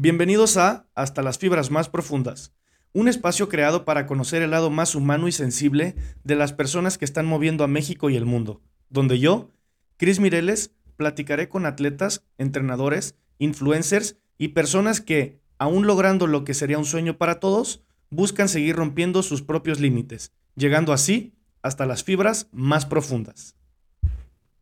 Bienvenidos a Hasta las Fibras Más Profundas, un espacio creado para conocer el lado más humano y sensible de las personas que están moviendo a México y el mundo, donde yo, Cris Mireles, platicaré con atletas, entrenadores, influencers y personas que, aún logrando lo que sería un sueño para todos, buscan seguir rompiendo sus propios límites, llegando así hasta las fibras más profundas.